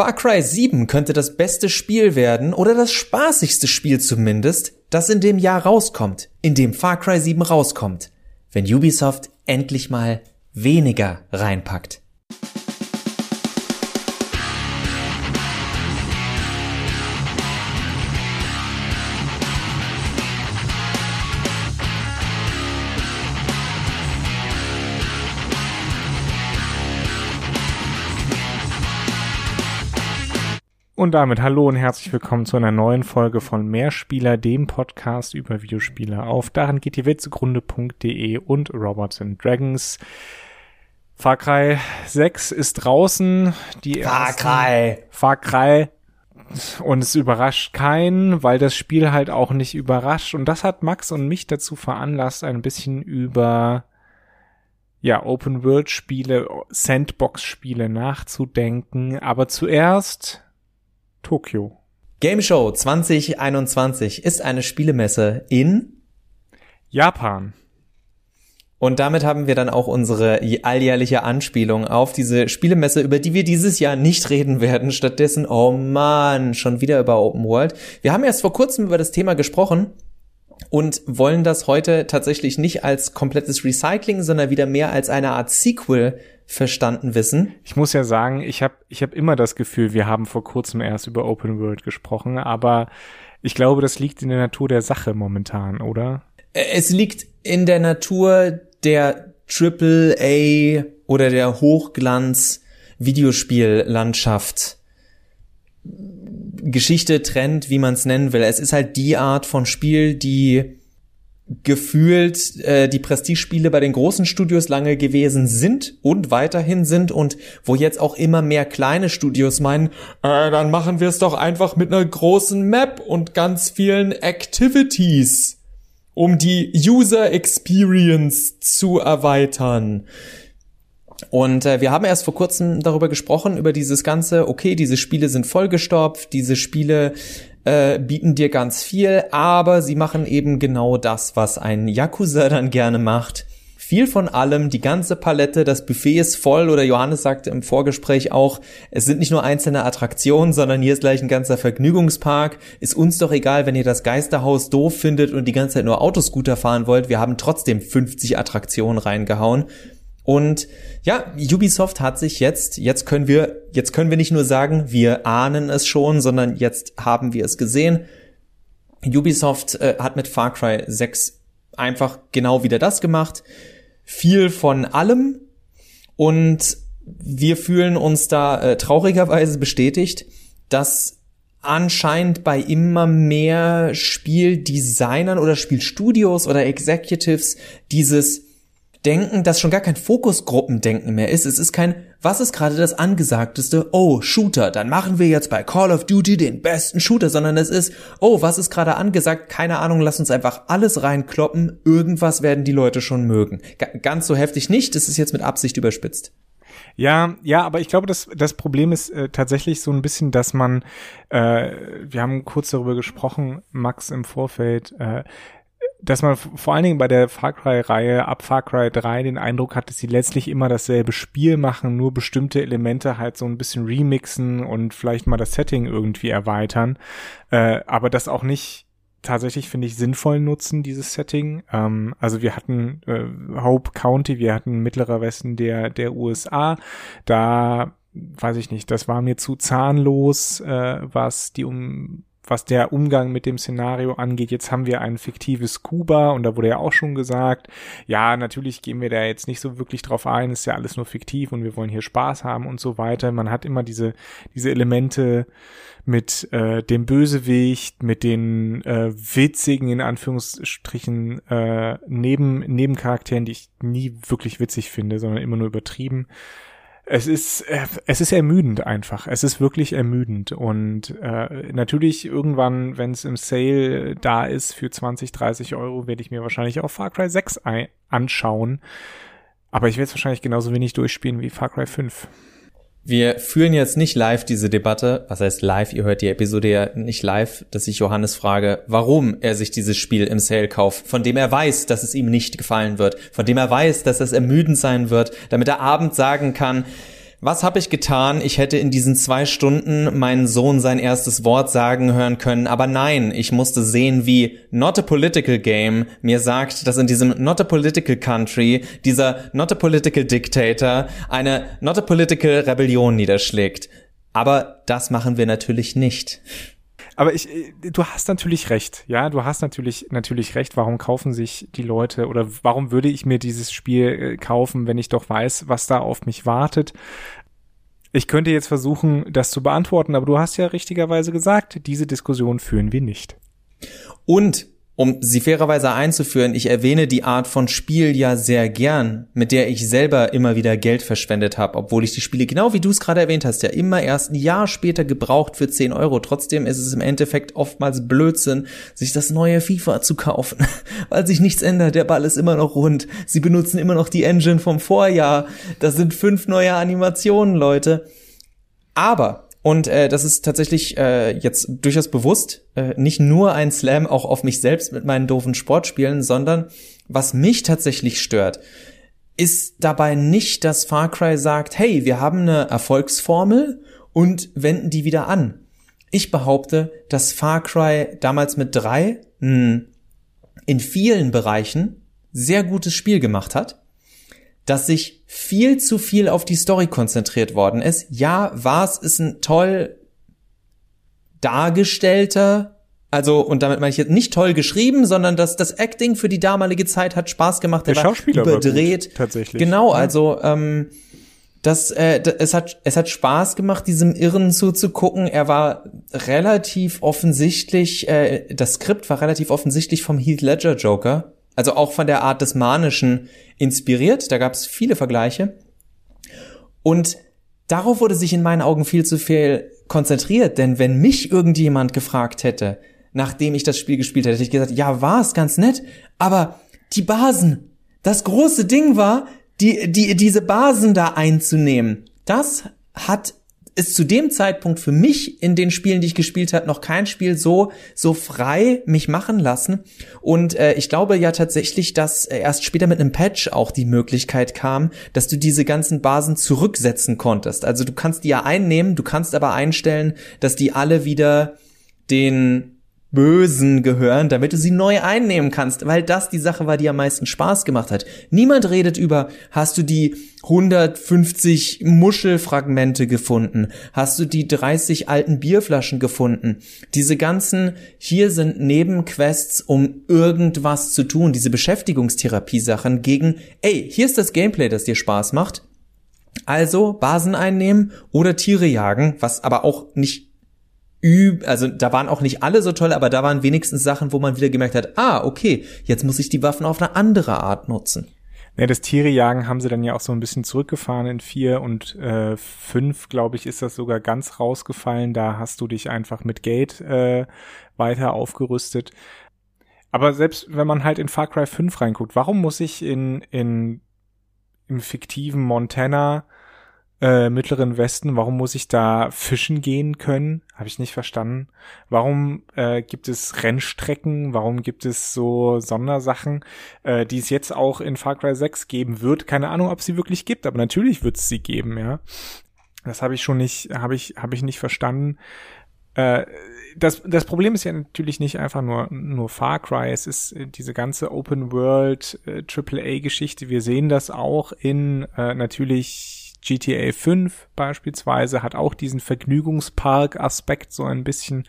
Far Cry 7 könnte das beste Spiel werden oder das spaßigste Spiel zumindest, das in dem Jahr rauskommt, in dem Far Cry 7 rauskommt, wenn Ubisoft endlich mal weniger reinpackt. Und damit hallo und herzlich willkommen zu einer neuen Folge von Mehrspieler, dem Podcast über Videospiele auf daran geht die Welt zugrunde.de und Robots and Dragons. Far Cry 6 ist draußen. Die Far Cry. Far Cry. Und es überrascht keinen, weil das Spiel halt auch nicht überrascht. Und das hat Max und mich dazu veranlasst, ein bisschen über ja, Open-World-Spiele, Sandbox-Spiele nachzudenken. Aber zuerst Tokio. Game Show 2021 ist eine Spielemesse in Japan. Und damit haben wir dann auch unsere alljährliche Anspielung auf diese Spielemesse, über die wir dieses Jahr nicht reden werden. Stattdessen, oh man, schon wieder über Open World. Wir haben erst vor kurzem über das Thema gesprochen und wollen das heute tatsächlich nicht als komplettes Recycling, sondern wieder mehr als eine Art Sequel verstanden wissen. Ich muss ja sagen, ich habe ich hab immer das Gefühl, wir haben vor kurzem erst über Open World gesprochen, aber ich glaube, das liegt in der Natur der Sache momentan, oder? Es liegt in der Natur der Triple A oder der Hochglanz Videospiellandschaft. Geschichte, Trend, wie man es nennen will. Es ist halt die Art von Spiel, die gefühlt äh, die Prestigespiele bei den großen Studios lange gewesen sind und weiterhin sind und wo jetzt auch immer mehr kleine Studios meinen, äh, dann machen wir es doch einfach mit einer großen Map und ganz vielen Activities, um die User Experience zu erweitern. Und äh, wir haben erst vor kurzem darüber gesprochen, über dieses ganze, okay, diese Spiele sind vollgestopft, diese Spiele äh, bieten dir ganz viel, aber sie machen eben genau das, was ein Yakuza dann gerne macht. Viel von allem, die ganze Palette, das Buffet ist voll oder Johannes sagte im Vorgespräch auch, es sind nicht nur einzelne Attraktionen, sondern hier ist gleich ein ganzer Vergnügungspark. Ist uns doch egal, wenn ihr das Geisterhaus doof findet und die ganze Zeit nur Autoscooter fahren wollt. Wir haben trotzdem 50 Attraktionen reingehauen. Und ja, Ubisoft hat sich jetzt, jetzt können wir, jetzt können wir nicht nur sagen, wir ahnen es schon, sondern jetzt haben wir es gesehen. Ubisoft äh, hat mit Far Cry 6 einfach genau wieder das gemacht. Viel von allem. Und wir fühlen uns da äh, traurigerweise bestätigt, dass anscheinend bei immer mehr Spieldesignern oder Spielstudios oder Executives dieses Denken, das schon gar kein Fokusgruppendenken mehr ist. Es ist kein, was ist gerade das angesagteste? Oh, Shooter, dann machen wir jetzt bei Call of Duty den besten Shooter, sondern es ist, oh, was ist gerade angesagt? Keine Ahnung, lass uns einfach alles reinkloppen. Irgendwas werden die Leute schon mögen. G ganz so heftig nicht, das ist jetzt mit Absicht überspitzt. Ja, ja, aber ich glaube, das, das Problem ist äh, tatsächlich so ein bisschen, dass man, äh, wir haben kurz darüber gesprochen, Max im Vorfeld, äh, dass man vor allen Dingen bei der Far Cry-Reihe ab Far Cry 3 den Eindruck hat, dass sie letztlich immer dasselbe Spiel machen, nur bestimmte Elemente halt so ein bisschen remixen und vielleicht mal das Setting irgendwie erweitern, äh, aber das auch nicht tatsächlich, finde ich, sinnvoll nutzen, dieses Setting. Ähm, also wir hatten äh, Hope County, wir hatten Mittlerer Westen der, der USA, da weiß ich nicht, das war mir zu zahnlos, äh, was die um was der Umgang mit dem Szenario angeht. Jetzt haben wir ein fiktives Kuba und da wurde ja auch schon gesagt, ja, natürlich gehen wir da jetzt nicht so wirklich drauf ein, ist ja alles nur fiktiv und wir wollen hier Spaß haben und so weiter. Man hat immer diese, diese Elemente mit äh, dem Bösewicht, mit den äh, witzigen, in Anführungsstrichen, äh, Neben, Nebencharakteren, die ich nie wirklich witzig finde, sondern immer nur übertrieben es ist, äh, es ist ermüdend einfach. Es ist wirklich ermüdend. Und äh, natürlich irgendwann, wenn es im Sale da ist für 20, 30 Euro, werde ich mir wahrscheinlich auch Far Cry 6 anschauen. Aber ich werde es wahrscheinlich genauso wenig durchspielen wie Far Cry 5. Wir führen jetzt nicht live diese Debatte. Was heißt live? Ihr hört die Episode ja nicht live, dass ich Johannes frage, warum er sich dieses Spiel im Sale kauft, von dem er weiß, dass es ihm nicht gefallen wird, von dem er weiß, dass es ermüdend sein wird, damit er abends sagen kann, Was habe ich getan? Ich hätte in diesen zwei Stunden meinen Sohn sein erstes Wort sagen hören können, aber nein, ich musste sehen, wie Not a Political Game mir sagt, dass in diesem Not a Political Country dieser Not a Political Dictator eine Not a Political Rebellion niederschlägt. Aber das machen wir natürlich nicht. Aber ich, äh, du hast natürlich recht, ja, du hast natürlich, natürlich recht. Warum kaufen sich die Leute oder warum würde ich mir dieses Spiel äh, kaufen, wenn ich doch weiß, was da auf mich wartet? Ich könnte jetzt versuchen, das zu beantworten, aber du hast ja richtigerweise gesagt, diese Diskussion führen wir nicht. Und um sie fairerweise einzuführen, ich erwähne die Art von Spiel ja sehr gern, mit der ich selber immer wieder Geld verschwendet habe, obwohl ich die Spiele, genau wie du es gerade erwähnt hast, ja immer erst ein Jahr später gebraucht für 10 Euro. Trotzdem ist es im Endeffekt oftmals Blödsinn, sich das neue FIFA zu kaufen, weil sich nichts ändert. Der Ball ist immer noch rund. Sie benutzen immer noch die Engine vom Vorjahr. Das sind fünf neue Animationen, Leute. Aber und äh, das ist tatsächlich äh, jetzt durchaus bewusst äh, nicht nur ein Slam auch auf mich selbst mit meinen doofen Sportspielen, sondern was mich tatsächlich stört, ist dabei nicht, dass Far Cry sagt, hey, wir haben eine Erfolgsformel und wenden die wieder an. Ich behaupte, dass Far Cry damals mit drei mh, in vielen Bereichen sehr gutes Spiel gemacht hat dass sich viel zu viel auf die Story konzentriert worden ist. Ja, was ist ein toll dargestellter, also und damit meine ich jetzt nicht toll geschrieben, sondern dass das Acting für die damalige Zeit hat Spaß gemacht. Der, Der Schauspieler überdreht. War gut, tatsächlich. Genau, also ähm, das, äh, es hat es hat Spaß gemacht, diesem Irren zuzugucken. Er war relativ offensichtlich, äh, das Skript war relativ offensichtlich vom Heath Ledger Joker. Also auch von der Art des Manischen inspiriert. Da gab es viele Vergleiche. Und darauf wurde sich in meinen Augen viel zu viel konzentriert, denn wenn mich irgendjemand gefragt hätte, nachdem ich das Spiel gespielt hätte, hätte ich gesagt, ja, war es ganz nett, aber die Basen, das große Ding war, die, die, diese Basen da einzunehmen, das hat ist zu dem Zeitpunkt für mich in den Spielen, die ich gespielt habe, noch kein Spiel so so frei mich machen lassen. Und äh, ich glaube ja tatsächlich, dass äh, erst später mit einem Patch auch die Möglichkeit kam, dass du diese ganzen Basen zurücksetzen konntest. Also du kannst die ja einnehmen, du kannst aber einstellen, dass die alle wieder den Bösen gehören, damit du sie neu einnehmen kannst, weil das die Sache war, die am meisten Spaß gemacht hat. Niemand redet über, hast du die 150 Muschelfragmente gefunden? Hast du die 30 alten Bierflaschen gefunden? Diese ganzen, hier sind Nebenquests, um irgendwas zu tun, diese Beschäftigungstherapie-Sachen gegen, ey, hier ist das Gameplay, das dir Spaß macht. Also Basen einnehmen oder Tiere jagen, was aber auch nicht also da waren auch nicht alle so toll, aber da waren wenigstens Sachen, wo man wieder gemerkt hat, ah, okay, jetzt muss ich die Waffen auf eine andere Art nutzen. Ja, das Tierejagen haben sie dann ja auch so ein bisschen zurückgefahren in vier und äh, fünf, glaube ich, ist das sogar ganz rausgefallen. Da hast du dich einfach mit Gate äh, weiter aufgerüstet. Aber selbst wenn man halt in Far Cry 5 reinguckt, warum muss ich in, in im fiktiven Montana äh, Mittleren Westen, warum muss ich da fischen gehen können? Habe ich nicht verstanden. Warum äh, gibt es Rennstrecken? Warum gibt es so Sondersachen, äh, die es jetzt auch in Far Cry 6 geben wird? Keine Ahnung, ob sie wirklich gibt, aber natürlich wird es sie geben, ja. Das habe ich schon nicht, habe ich, habe ich nicht verstanden. Äh, das, das Problem ist ja natürlich nicht einfach nur, nur Far Cry, es ist äh, diese ganze Open World äh, AAA-Geschichte. Wir sehen das auch in äh, natürlich GTA 5 beispielsweise hat auch diesen Vergnügungspark-Aspekt so ein bisschen,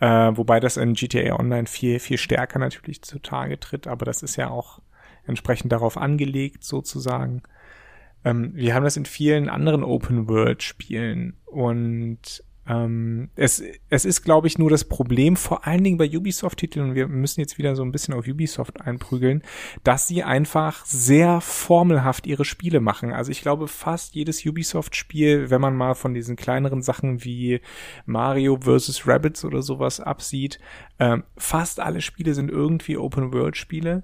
äh, wobei das in GTA Online viel, viel stärker natürlich zutage tritt, aber das ist ja auch entsprechend darauf angelegt sozusagen. Ähm, wir haben das in vielen anderen Open-World-Spielen und ähm, es, es ist, glaube ich, nur das Problem, vor allen Dingen bei Ubisoft-Titeln, und wir müssen jetzt wieder so ein bisschen auf Ubisoft einprügeln, dass sie einfach sehr formelhaft ihre Spiele machen. Also ich glaube, fast jedes Ubisoft-Spiel, wenn man mal von diesen kleineren Sachen wie Mario vs. Rabbits oder sowas absieht, äh, fast alle Spiele sind irgendwie Open-World-Spiele.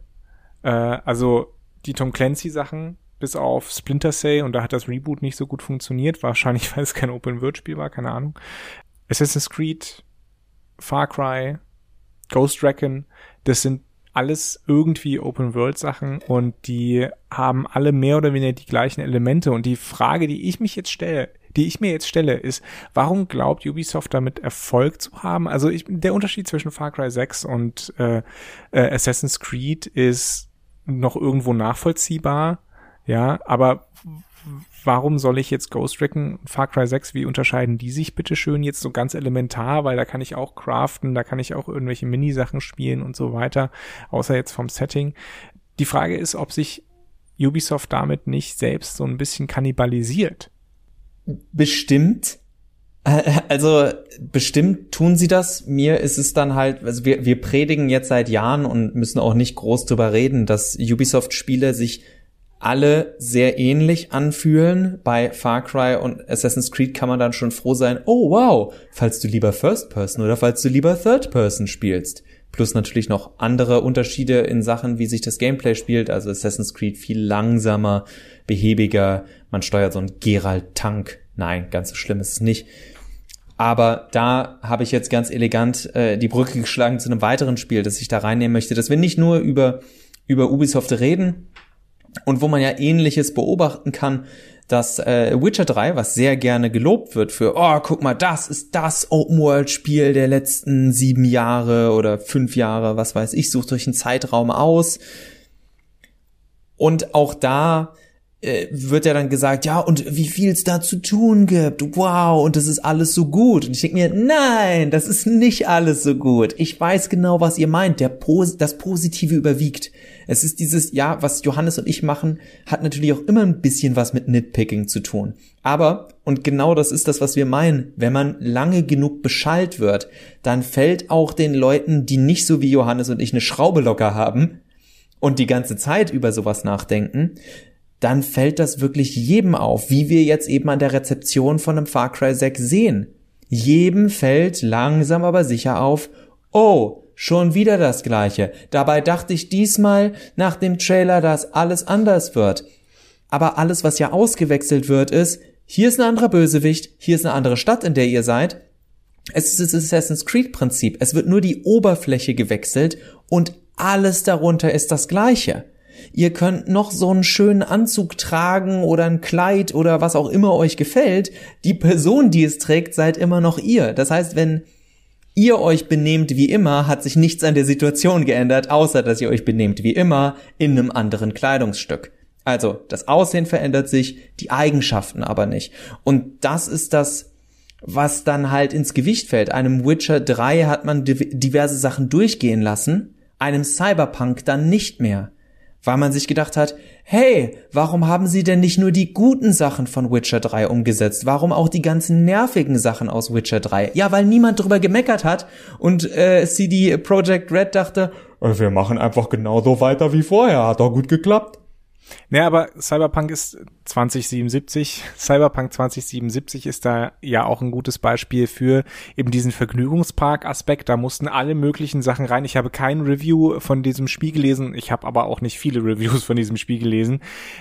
Äh, also die Tom Clancy-Sachen bis auf Splinter Cell und da hat das Reboot nicht so gut funktioniert, wahrscheinlich weil es kein Open-World-Spiel war, keine Ahnung. Assassin's Creed, Far Cry, Ghost Recon, das sind alles irgendwie Open-World-Sachen und die haben alle mehr oder weniger die gleichen Elemente. Und die Frage, die ich mich jetzt stelle, die ich mir jetzt stelle, ist, warum glaubt Ubisoft damit Erfolg zu haben? Also ich, der Unterschied zwischen Far Cry 6 und äh, äh, Assassin's Creed ist noch irgendwo nachvollziehbar, ja, aber warum soll ich jetzt Ghost Recon Far Cry 6, wie unterscheiden die sich bitte schön jetzt so ganz elementar, weil da kann ich auch craften, da kann ich auch irgendwelche Minisachen spielen und so weiter, außer jetzt vom Setting. Die Frage ist, ob sich Ubisoft damit nicht selbst so ein bisschen kannibalisiert. Bestimmt. Also bestimmt tun sie das. Mir ist es dann halt, also wir, wir predigen jetzt seit Jahren und müssen auch nicht groß drüber reden, dass Ubisoft-Spiele sich alle sehr ähnlich anfühlen. Bei Far Cry und Assassin's Creed kann man dann schon froh sein, oh wow, falls du lieber First Person oder falls du lieber Third Person spielst. Plus natürlich noch andere Unterschiede in Sachen, wie sich das Gameplay spielt. Also Assassin's Creed viel langsamer, behäbiger. Man steuert so einen Geralt-Tank. Nein, ganz so schlimm ist es nicht. Aber da habe ich jetzt ganz elegant äh, die Brücke geschlagen zu einem weiteren Spiel, das ich da reinnehmen möchte, dass wir nicht nur über, über Ubisoft reden, und wo man ja ähnliches beobachten kann, dass äh, Witcher 3, was sehr gerne gelobt wird für, oh, guck mal, das ist das Open-World-Spiel der letzten sieben Jahre oder fünf Jahre, was weiß ich, sucht euch einen Zeitraum aus. Und auch da äh, wird ja dann gesagt, ja, und wie viel es da zu tun gibt. Wow, und das ist alles so gut. Und ich denke mir, nein, das ist nicht alles so gut. Ich weiß genau, was ihr meint. Der Pos das Positive überwiegt. Es ist dieses, ja, was Johannes und ich machen, hat natürlich auch immer ein bisschen was mit Nitpicking zu tun. Aber, und genau das ist das, was wir meinen, wenn man lange genug beschallt wird, dann fällt auch den Leuten, die nicht so wie Johannes und ich eine Schraube locker haben und die ganze Zeit über sowas nachdenken, dann fällt das wirklich jedem auf, wie wir jetzt eben an der Rezeption von einem Far Cry 6 sehen. Jedem fällt langsam aber sicher auf, oh, Schon wieder das gleiche. Dabei dachte ich diesmal nach dem Trailer, dass alles anders wird. Aber alles, was ja ausgewechselt wird, ist, hier ist ein anderer Bösewicht, hier ist eine andere Stadt, in der ihr seid. Es ist das Assassin's Creed Prinzip. Es wird nur die Oberfläche gewechselt und alles darunter ist das gleiche. Ihr könnt noch so einen schönen Anzug tragen oder ein Kleid oder was auch immer euch gefällt. Die Person, die es trägt, seid immer noch ihr. Das heißt, wenn ihr euch benehmt wie immer, hat sich nichts an der Situation geändert, außer dass ihr euch benehmt wie immer in einem anderen Kleidungsstück. Also, das Aussehen verändert sich, die Eigenschaften aber nicht. Und das ist das, was dann halt ins Gewicht fällt. Einem Witcher 3 hat man diverse Sachen durchgehen lassen, einem Cyberpunk dann nicht mehr weil man sich gedacht hat, hey, warum haben sie denn nicht nur die guten Sachen von Witcher 3 umgesetzt? Warum auch die ganzen nervigen Sachen aus Witcher 3? Ja, weil niemand drüber gemeckert hat und äh, CD Projekt Red dachte, äh, wir machen einfach genauso weiter wie vorher, hat doch gut geklappt. Naja, aber Cyberpunk ist 2077. Cyberpunk 2077 ist da ja auch ein gutes Beispiel für eben diesen Vergnügungspark-Aspekt. Da mussten alle möglichen Sachen rein. Ich habe kein Review von diesem Spiel gelesen. Ich habe aber auch nicht viele Reviews von diesem Spiel gelesen,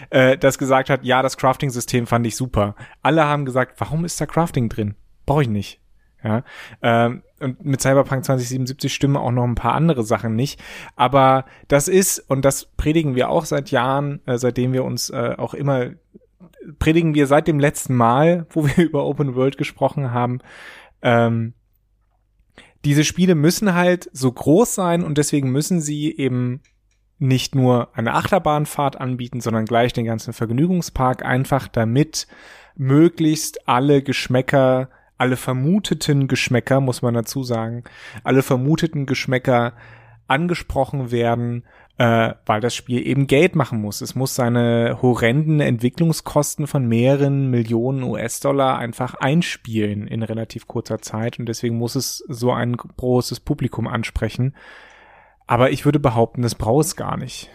äh, das gesagt hat, ja, das Crafting-System fand ich super. Alle haben gesagt, warum ist da Crafting drin? Brauche ich nicht. Ja, ähm, und mit Cyberpunk 2077 stimmen auch noch ein paar andere Sachen nicht. Aber das ist, und das predigen wir auch seit Jahren, äh, seitdem wir uns äh, auch immer, predigen wir seit dem letzten Mal, wo wir über Open World gesprochen haben, ähm, diese Spiele müssen halt so groß sein und deswegen müssen sie eben nicht nur eine Achterbahnfahrt anbieten, sondern gleich den ganzen Vergnügungspark, einfach damit möglichst alle Geschmäcker alle vermuteten Geschmäcker, muss man dazu sagen, alle vermuteten Geschmäcker angesprochen werden, äh, weil das Spiel eben Geld machen muss. Es muss seine horrenden Entwicklungskosten von mehreren Millionen US-Dollar einfach einspielen in relativ kurzer Zeit und deswegen muss es so ein großes Publikum ansprechen. Aber ich würde behaupten, das braucht es gar nicht.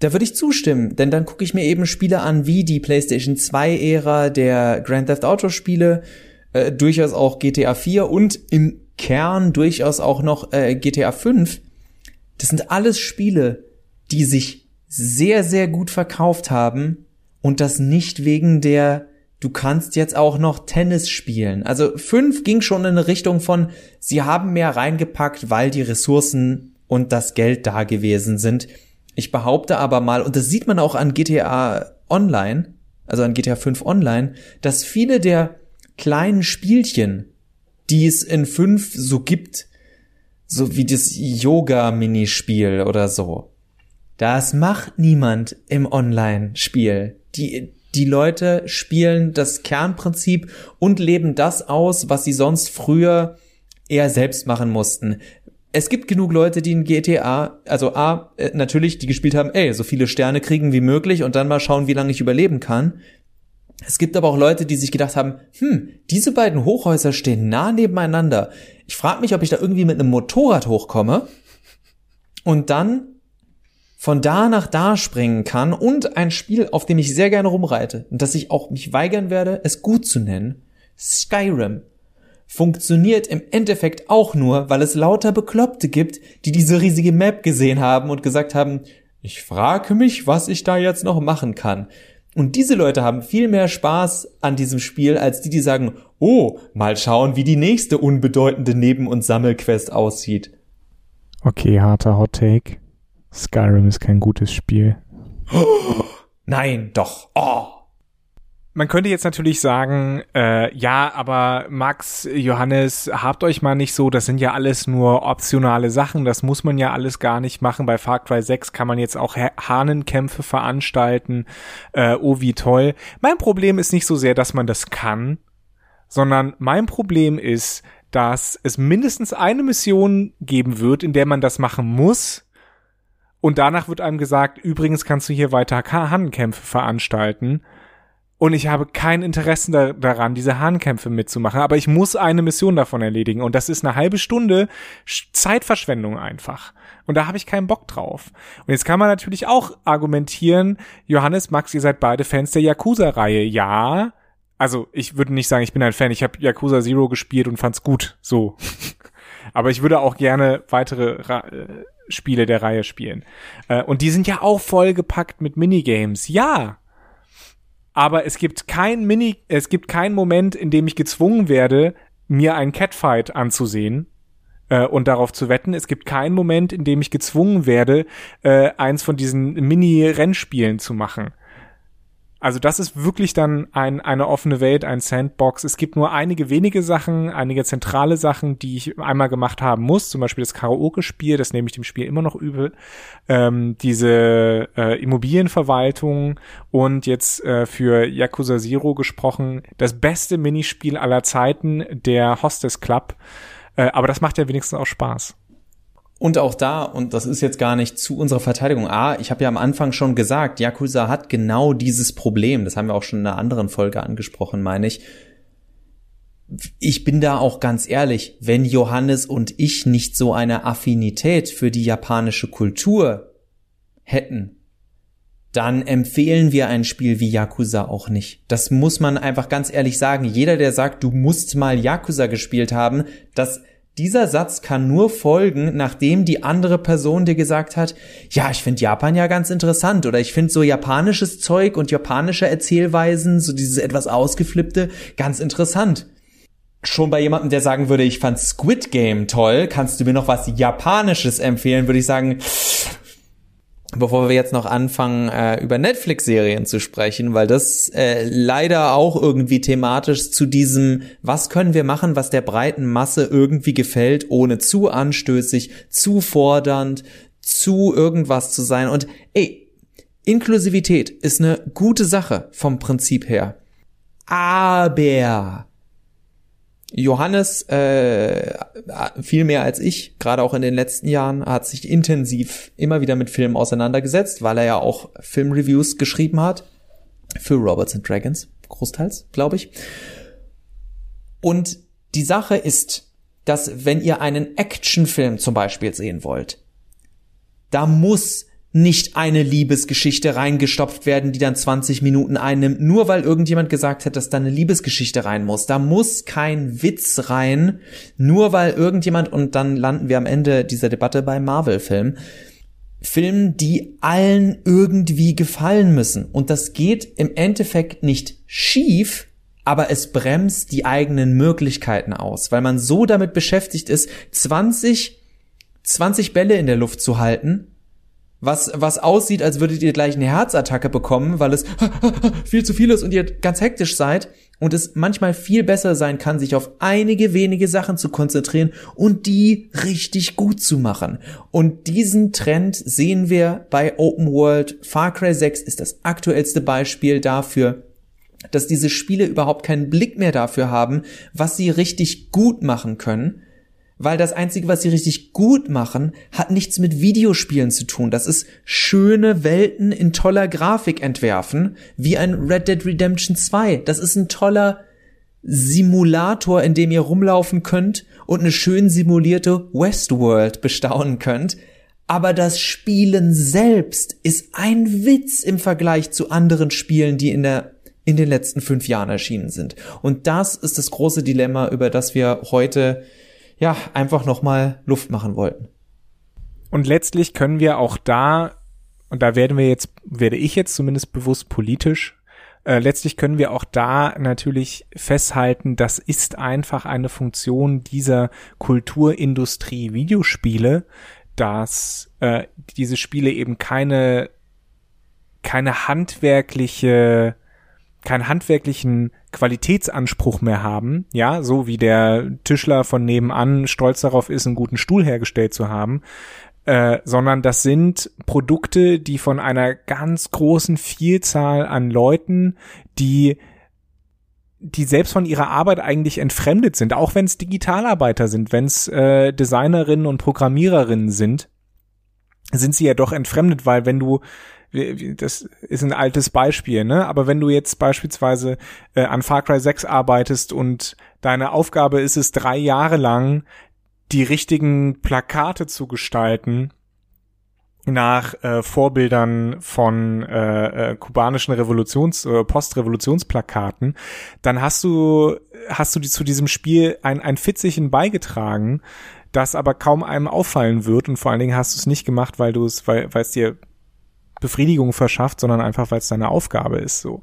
Da würde ich zustimmen, denn dann gucke ich mir eben Spiele an wie die PlayStation 2-Ära der Grand Theft Auto-Spiele, äh, durchaus auch GTA 4 und im Kern durchaus auch noch äh, GTA 5. Das sind alles Spiele, die sich sehr, sehr gut verkauft haben und das nicht wegen der du kannst jetzt auch noch Tennis spielen. Also 5 ging schon in eine Richtung von, sie haben mehr reingepackt, weil die Ressourcen und das Geld da gewesen sind. Ich behaupte aber mal, und das sieht man auch an GTA Online, also an GTA 5 Online, dass viele der kleinen Spielchen, die es in 5 so gibt, so wie das Yoga-Minispiel oder so, das macht niemand im Online-Spiel. Die, die Leute spielen das Kernprinzip und leben das aus, was sie sonst früher eher selbst machen mussten es gibt genug Leute, die in GTA, also A, äh, natürlich, die gespielt haben, ey, so viele Sterne kriegen wie möglich und dann mal schauen, wie lange ich überleben kann. Es gibt aber auch Leute, die sich gedacht haben, hm, diese beiden Hochhäuser stehen nah nebeneinander. Ich frage mich, ob ich da irgendwie mit einem Motorrad hochkomme und dann von da nach da springen kann und ein Spiel, auf dem ich sehr gerne rumreite und das ich auch mich weigern werde, es gut zu nennen, Skyrim funktioniert im Endeffekt auch nur, weil es lauter Bekloppte gibt, die diese riesige Map gesehen haben und gesagt haben, ich frage mich, was ich da jetzt noch machen kann. Und diese Leute haben viel mehr Spaß an diesem Spiel als die, die sagen, oh, mal schauen, wie die nächste unbedeutende Neben- und Sammelquest aussieht. Okay, harter Hot Take. Skyrim ist kein gutes Spiel. nein, doch. Oh. Man könnte jetzt natürlich sagen, äh, ja, aber Max, Johannes, habt euch mal nicht so, das sind ja alles nur optionale Sachen, das muss man ja alles gar nicht machen. Bei Far Cry 6 kann man jetzt auch Hahnenkämpfe veranstalten. Äh, oh, wie toll. Mein Problem ist nicht so sehr, dass man das kann, sondern mein Problem ist, dass es mindestens eine Mission geben wird, in der man das machen muss. Und danach wird einem gesagt, übrigens kannst du hier weiter Hahnenkämpfe veranstalten. Und ich habe kein Interesse da, daran, diese Hahnkämpfe mitzumachen. Aber ich muss eine Mission davon erledigen. Und das ist eine halbe Stunde Zeitverschwendung einfach. Und da habe ich keinen Bock drauf. Und jetzt kann man natürlich auch argumentieren, Johannes, Max, ihr seid beide Fans der Yakuza-Reihe. Ja. Also ich würde nicht sagen, ich bin ein Fan. Ich habe Yakuza Zero gespielt und fand's gut. So. Aber ich würde auch gerne weitere Ra äh, Spiele der Reihe spielen. Äh, und die sind ja auch vollgepackt mit Minigames. Ja aber es gibt kein Mini, es gibt keinen Moment, in dem ich gezwungen werde, mir einen Catfight anzusehen äh, und darauf zu wetten. Es gibt keinen Moment, in dem ich gezwungen werde, äh, eins von diesen Mini-Rennspielen zu machen. Also das ist wirklich dann ein, eine offene Welt, ein Sandbox. Es gibt nur einige wenige Sachen, einige zentrale Sachen, die ich einmal gemacht haben muss. Zum Beispiel das Karaoke-Spiel, das nehme ich dem Spiel immer noch übel. Ähm, diese äh, Immobilienverwaltung und jetzt äh, für Yakuza Zero gesprochen, das beste Minispiel aller Zeiten, der Hostess Club. Äh, aber das macht ja wenigstens auch Spaß. Und auch da, und das ist jetzt gar nicht zu unserer Verteidigung, ah, ich habe ja am Anfang schon gesagt, Yakuza hat genau dieses Problem. Das haben wir auch schon in einer anderen Folge angesprochen, meine ich. Ich bin da auch ganz ehrlich, wenn Johannes und ich nicht so eine Affinität für die japanische Kultur hätten, dann empfehlen wir ein Spiel wie Yakuza auch nicht. Das muss man einfach ganz ehrlich sagen. Jeder, der sagt, du musst mal Yakuza gespielt haben, das dieser Satz kann nur folgen, nachdem die andere Person dir gesagt hat, ja, ich finde Japan ja ganz interessant oder ich finde so japanisches Zeug und japanische Erzählweisen, so dieses etwas ausgeflippte, ganz interessant. Schon bei jemandem, der sagen würde, ich fand Squid Game toll, kannst du mir noch was Japanisches empfehlen, würde ich sagen, bevor wir jetzt noch anfangen, äh, über Netflix-Serien zu sprechen, weil das äh, leider auch irgendwie thematisch zu diesem, was können wir machen, was der breiten Masse irgendwie gefällt, ohne zu anstößig, zu fordernd, zu irgendwas zu sein. Und ey, Inklusivität ist eine gute Sache vom Prinzip her. Aber Johannes äh, viel mehr als ich, gerade auch in den letzten Jahren, hat sich intensiv immer wieder mit Filmen auseinandergesetzt, weil er ja auch Filmreviews geschrieben hat für Robots and Dragons, großteils, glaube ich. Und die Sache ist, dass wenn ihr einen Actionfilm zum Beispiel sehen wollt, da muss nicht eine Liebesgeschichte reingestopft werden, die dann 20 Minuten einnimmt, nur weil irgendjemand gesagt hat, dass da eine Liebesgeschichte rein muss. Da muss kein Witz rein, nur weil irgendjemand, und dann landen wir am Ende dieser Debatte bei Marvel-Filmen, Filmen, die allen irgendwie gefallen müssen. Und das geht im Endeffekt nicht schief, aber es bremst die eigenen Möglichkeiten aus, weil man so damit beschäftigt ist, 20 20 Bälle in der Luft zu halten, was, was aussieht, als würdet ihr gleich eine Herzattacke bekommen, weil es viel zu viel ist und ihr ganz hektisch seid und es manchmal viel besser sein kann, sich auf einige wenige Sachen zu konzentrieren und die richtig gut zu machen. Und diesen Trend sehen wir bei Open World. Far Cry 6 ist das aktuellste Beispiel dafür, dass diese Spiele überhaupt keinen Blick mehr dafür haben, was sie richtig gut machen können, weil das Einzige, was sie richtig gut machen, hat nichts mit Videospielen zu tun. Das ist schöne Welten in toller Grafik entwerfen, wie ein Red Dead Redemption 2. Das ist ein toller Simulator, in dem ihr rumlaufen könnt und eine schön simulierte Westworld bestaunen könnt. Aber das Spielen selbst ist ein Witz im Vergleich zu anderen Spielen, die in der in den letzten fünf Jahren erschienen sind. Und das ist das große Dilemma, über das wir heute ja, einfach nochmal Luft machen wollten. Und letztlich können wir auch da, und da werden wir jetzt, werde ich jetzt zumindest bewusst politisch, äh, letztlich können wir auch da natürlich festhalten, das ist einfach eine Funktion dieser Kulturindustrie Videospiele, dass äh, diese Spiele eben keine keine handwerkliche keinen handwerklichen Qualitätsanspruch mehr haben, ja, so wie der Tischler von nebenan stolz darauf ist, einen guten Stuhl hergestellt zu haben, äh, sondern das sind Produkte, die von einer ganz großen Vielzahl an Leuten, die die selbst von ihrer Arbeit eigentlich entfremdet sind, auch wenn es Digitalarbeiter sind, wenn es äh, Designerinnen und Programmiererinnen sind, sind sie ja doch entfremdet, weil wenn du das ist ein altes Beispiel, ne? Aber wenn du jetzt beispielsweise äh, an Far Cry 6 arbeitest und deine Aufgabe ist es, drei Jahre lang die richtigen Plakate zu gestalten, nach äh, Vorbildern von äh, äh, kubanischen Revolutions äh, Postrevolutionsplakaten, dann hast du hast du die, zu diesem Spiel ein ein Fitzichen beigetragen, das aber kaum einem auffallen wird und vor allen Dingen hast du es nicht gemacht, weil du es weil weil es dir Befriedigung verschafft, sondern einfach, weil es deine Aufgabe ist, so.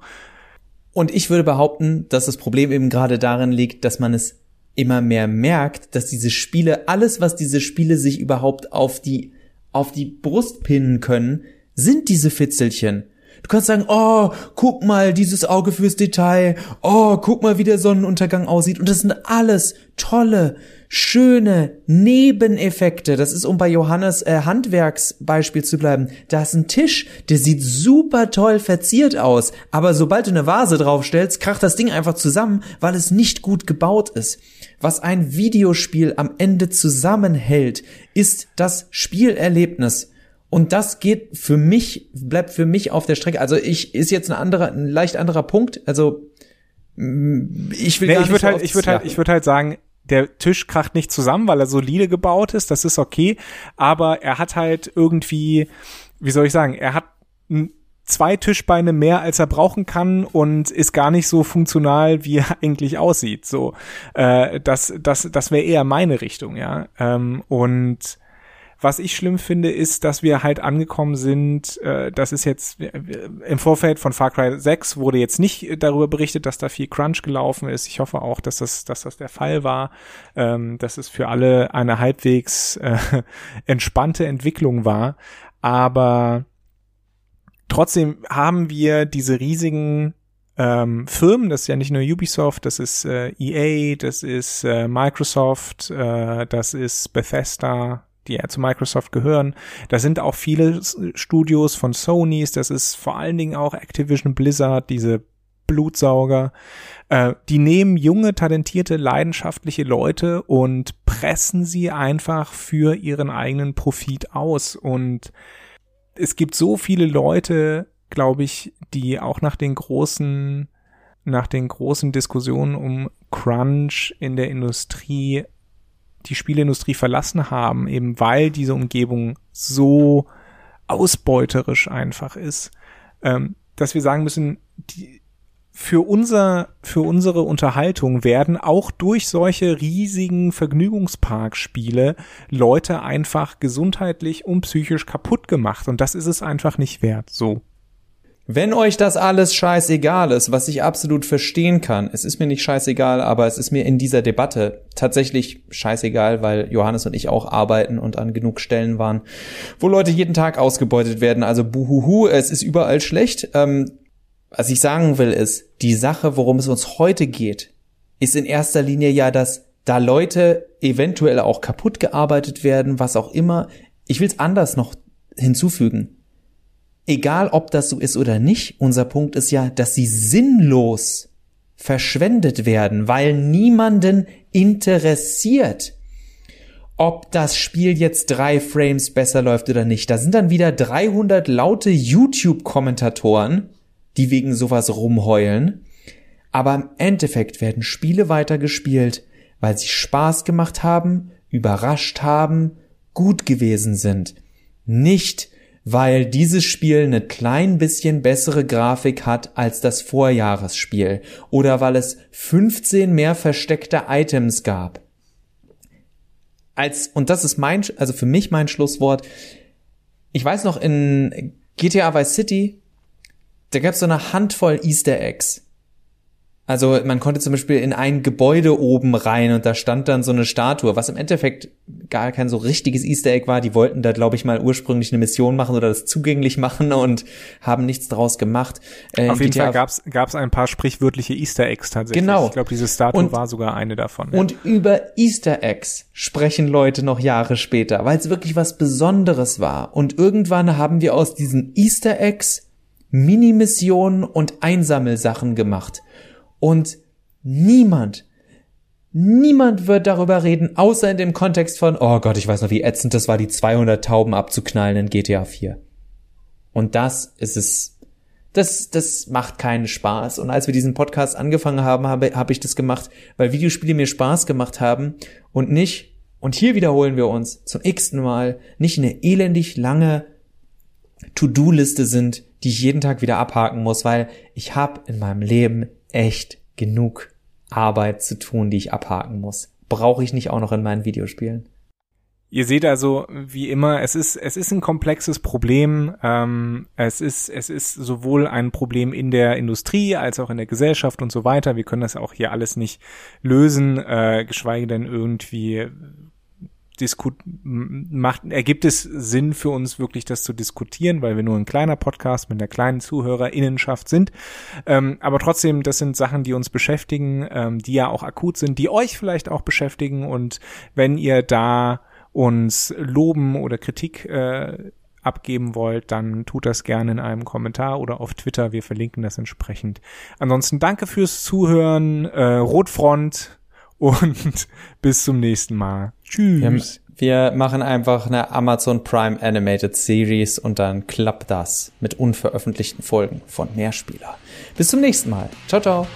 Und ich würde behaupten, dass das Problem eben gerade darin liegt, dass man es immer mehr merkt, dass diese Spiele, alles, was diese Spiele sich überhaupt auf die, auf die Brust pinnen können, sind diese Fitzelchen. Du kannst sagen, oh, guck mal, dieses Auge fürs Detail. Oh, guck mal, wie der Sonnenuntergang aussieht. Und das sind alles tolle, schöne Nebeneffekte. Das ist, um bei Johannes äh, Handwerksbeispiel zu bleiben. Da ist ein Tisch, der sieht super toll verziert aus. Aber sobald du eine Vase draufstellst, kracht das Ding einfach zusammen, weil es nicht gut gebaut ist. Was ein Videospiel am Ende zusammenhält, ist das Spielerlebnis. Und das geht für mich, bleibt für mich auf der Strecke. Also ich, ist jetzt ein anderer, ein leicht anderer Punkt. Also, ich will nee, gar ich würde halt, ich würde halt, ich würde halt sagen, der Tisch kracht nicht zusammen, weil er solide gebaut ist. Das ist okay. Aber er hat halt irgendwie, wie soll ich sagen, er hat zwei Tischbeine mehr, als er brauchen kann und ist gar nicht so funktional, wie er eigentlich aussieht. So, äh, das, das, das wäre eher meine Richtung, ja. Ähm, und was ich schlimm finde, ist, dass wir halt angekommen sind, äh, das ist jetzt äh, im Vorfeld von Far Cry 6 wurde jetzt nicht darüber berichtet, dass da viel Crunch gelaufen ist. Ich hoffe auch, dass das, dass das der Fall war, ähm, dass es für alle eine halbwegs äh, entspannte Entwicklung war. Aber trotzdem haben wir diese riesigen ähm, Firmen, das ist ja nicht nur Ubisoft, das ist äh, EA, das ist äh, Microsoft, äh, das ist Bethesda, die ja zu Microsoft gehören. Da sind auch viele Studios von Sonys, das ist vor allen Dingen auch Activision Blizzard, diese Blutsauger. Äh, die nehmen junge, talentierte, leidenschaftliche Leute und pressen sie einfach für ihren eigenen Profit aus. Und es gibt so viele Leute, glaube ich, die auch nach den großen nach den großen Diskussionen um Crunch in der Industrie die Spielindustrie verlassen haben, eben weil diese Umgebung so ausbeuterisch einfach ist, ähm, dass wir sagen müssen, die, für unser, für unsere Unterhaltung werden auch durch solche riesigen Vergnügungsparkspiele Leute einfach gesundheitlich und psychisch kaputt gemacht und das ist es einfach nicht wert, so. Wenn euch das alles scheißegal ist, was ich absolut verstehen kann, es ist mir nicht scheißegal, aber es ist mir in dieser Debatte tatsächlich scheißegal, weil Johannes und ich auch arbeiten und an genug Stellen waren, wo Leute jeden Tag ausgebeutet werden. Also buhuhu, es ist überall schlecht. Ähm, was ich sagen will ist, die Sache, worum es uns heute geht, ist in erster Linie ja, dass da Leute eventuell auch kaputt gearbeitet werden, was auch immer. Ich will es anders noch hinzufügen egal ob das so ist oder nicht, unser Punkt ist ja, dass sie sinnlos verschwendet werden, weil niemanden interessiert, ob das Spiel jetzt drei Frames besser läuft oder nicht. Da sind dann wieder 300 laute YouTube-Kommentatoren, die wegen sowas rumheulen. Aber im Endeffekt werden Spiele weitergespielt, weil sie Spaß gemacht haben, überrascht haben, gut gewesen sind. Nicht, weil dieses Spiel eine klein bisschen bessere Grafik hat als das Vorjahresspiel oder weil es 15 mehr versteckte Items gab. Als, und das ist mein, also für mich mein Schlusswort. Ich weiß noch in GTA Vice City, da gab es so eine Handvoll Easter Eggs. Also man konnte zum Beispiel in ein Gebäude oben rein und da stand dann so eine Statue, was im Endeffekt gar kein so richtiges Easter Egg war. Die wollten da, glaube ich, mal ursprünglich eine Mission machen oder das zugänglich machen und haben nichts draus gemacht. Äh, Auf jeden GTA Fall gab's gab's ein paar sprichwörtliche Easter Eggs tatsächlich. Genau. Ich glaube, diese Statue und, war sogar eine davon. Ja. Und über Easter Eggs sprechen Leute noch Jahre später, weil es wirklich was Besonderes war. Und irgendwann haben wir aus diesen Easter Eggs Minimissionen und Einsammelsachen gemacht. Und niemand, niemand wird darüber reden, außer in dem Kontext von, oh Gott, ich weiß noch, wie ätzend das war, die 200 Tauben abzuknallen in GTA 4. Und das ist es, das, das macht keinen Spaß. Und als wir diesen Podcast angefangen haben, habe, habe ich das gemacht, weil Videospiele mir Spaß gemacht haben und nicht, und hier wiederholen wir uns zum x-ten Mal, nicht eine elendig lange To-Do-Liste sind, die ich jeden Tag wieder abhaken muss, weil ich habe in meinem Leben echt genug Arbeit zu tun, die ich abhaken muss. Brauche ich nicht auch noch in meinen Videospielen. Ihr seht also, wie immer, es ist, es ist ein komplexes Problem. Ähm, es ist, es ist sowohl ein Problem in der Industrie als auch in der Gesellschaft und so weiter. Wir können das auch hier alles nicht lösen, äh, geschweige denn irgendwie diskut macht, ergibt es Sinn für uns wirklich das zu diskutieren, weil wir nur ein kleiner Podcast mit einer kleinen Zuhörerinnenschaft sind. Ähm, aber trotzdem, das sind Sachen, die uns beschäftigen, ähm, die ja auch akut sind, die euch vielleicht auch beschäftigen. Und wenn ihr da uns loben oder Kritik äh, abgeben wollt, dann tut das gerne in einem Kommentar oder auf Twitter. Wir verlinken das entsprechend. Ansonsten danke fürs Zuhören. Äh, Rotfront und bis zum nächsten Mal. Tschüss. Wir, wir machen einfach eine Amazon Prime Animated Series und dann klappt das mit unveröffentlichten Folgen von Mehrspieler. Bis zum nächsten Mal. Ciao, ciao.